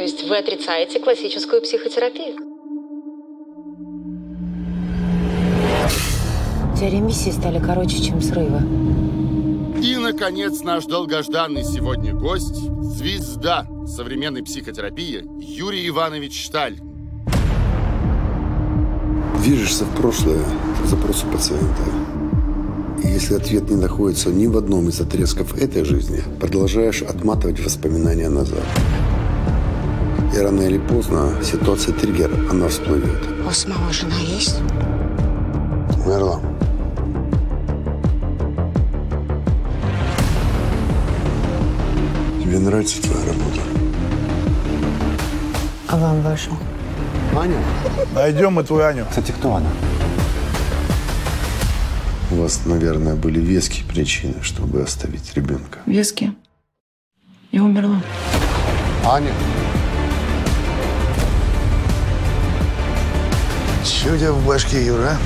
есть вы отрицаете классическую психотерапию? Тебя ремиссии стали короче, чем срывы. И, наконец, наш долгожданный сегодня гость, звезда современной психотерапии Юрий Иванович Шталь. Движешься в прошлое по запросу пациента. И если ответ не находится ни в одном из отрезков этой жизни, продолжаешь отматывать воспоминания назад. И рано или поздно ситуация триггер, она всплывет. У вас мама жена есть? Умерла. Тебе нравится твоя работа? А вам ваша? Аня? Найдем мы твою Аню. Кстати, кто она? У вас, наверное, были веские причины, чтобы оставить ребенка. Виски. Я умерла. Аня? Тебя в башке, Юра?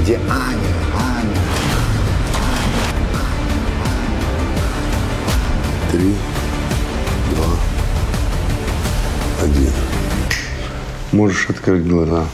Где Аня? Аня? Три, два, один. Можешь открыть глаза.